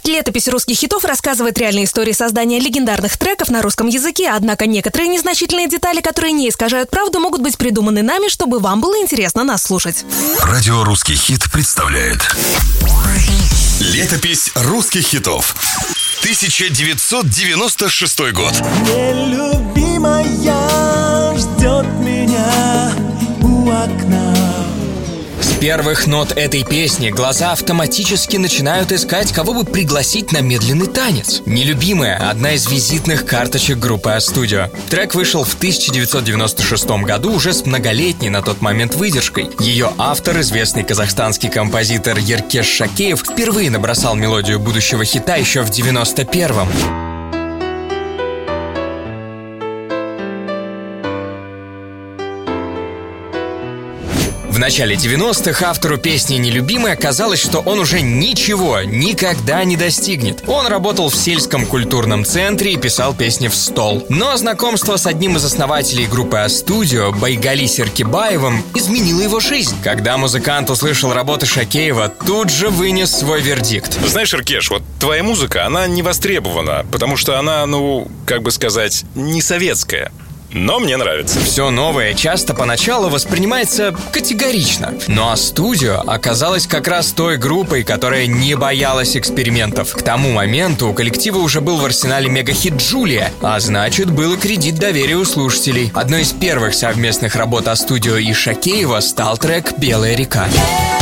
Проект «Летопись русских хитов» рассказывает реальные истории создания легендарных треков на русском языке, однако некоторые незначительные детали, которые не искажают правду, могут быть придуманы нами, чтобы вам было интересно нас слушать. Радио «Русский хит» представляет. Летопись русских хитов. 1996 год первых нот этой песни глаза автоматически начинают искать, кого бы пригласить на медленный танец. Нелюбимая – одна из визитных карточек группы А-студио. Трек вышел в 1996 году уже с многолетней на тот момент выдержкой. Ее автор, известный казахстанский композитор Еркеш Шакеев, впервые набросал мелодию будущего хита еще в 91-м. Начале 90-х автору песни «Нелюбимая» казалось, что он уже ничего никогда не достигнет. Он работал в сельском культурном центре и писал песни в стол. Но знакомство с одним из основателей группы А-студио, Байгали Серкибаевым, изменило его жизнь. Когда музыкант услышал работы Шакеева, тут же вынес свой вердикт. Знаешь, Иркеш, вот твоя музыка, она не востребована, потому что она, ну, как бы сказать, не советская но мне нравится. Все новое часто поначалу воспринимается категорично. Ну а студио оказалась как раз той группой, которая не боялась экспериментов. К тому моменту у коллектива уже был в арсенале мегахит «Джулия», а значит, был и кредит доверия у слушателей. Одной из первых совместных работ о студио и Шакеева стал трек «Белая река». Yeah!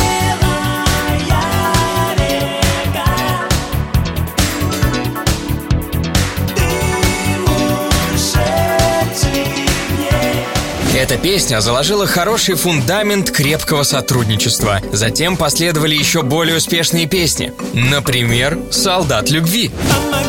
Эта песня заложила хороший фундамент крепкого сотрудничества. Затем последовали еще более успешные песни. Например, «Солдат любви». Помоги,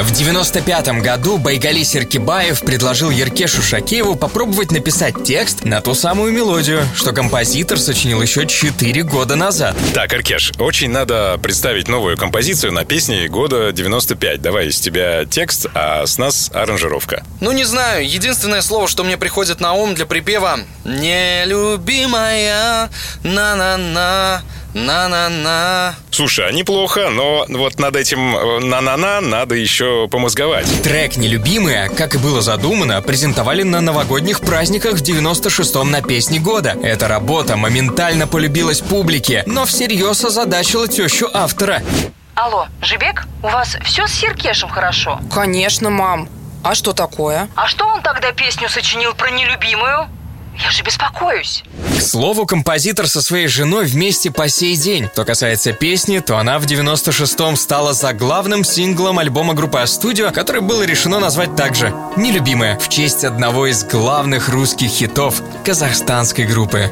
В 95 году Байгали Серкибаев предложил Еркешу Шакееву попробовать написать текст на ту самую мелодию, что композитор сочинил еще 4 года назад. Так, Еркеш, очень надо представить новую композицию на песне года 95. Давай из тебя текст, а с нас аранжировка. Ну, не знаю. Единственное слово, что мне приходит на ум для припева «Нелюбимая, на-на-на». На-на-на. Слушай, а неплохо, но вот над этим э, на-на-на надо еще помозговать. Трек «Нелюбимая», как и было задумано, презентовали на новогодних праздниках в 96-м на песне года. Эта работа моментально полюбилась публике, но всерьез озадачила тещу автора. Алло, Жибек, у вас все с Серкешем хорошо? Конечно, мам. А что такое? А что он тогда песню сочинил про нелюбимую? Я же беспокоюсь. К слову, композитор со своей женой вместе по сей день. Что касается песни, то она в 96-м стала заглавным синглом альбома группы А-студио, который было решено назвать также «Нелюбимая» в честь одного из главных русских хитов казахстанской группы.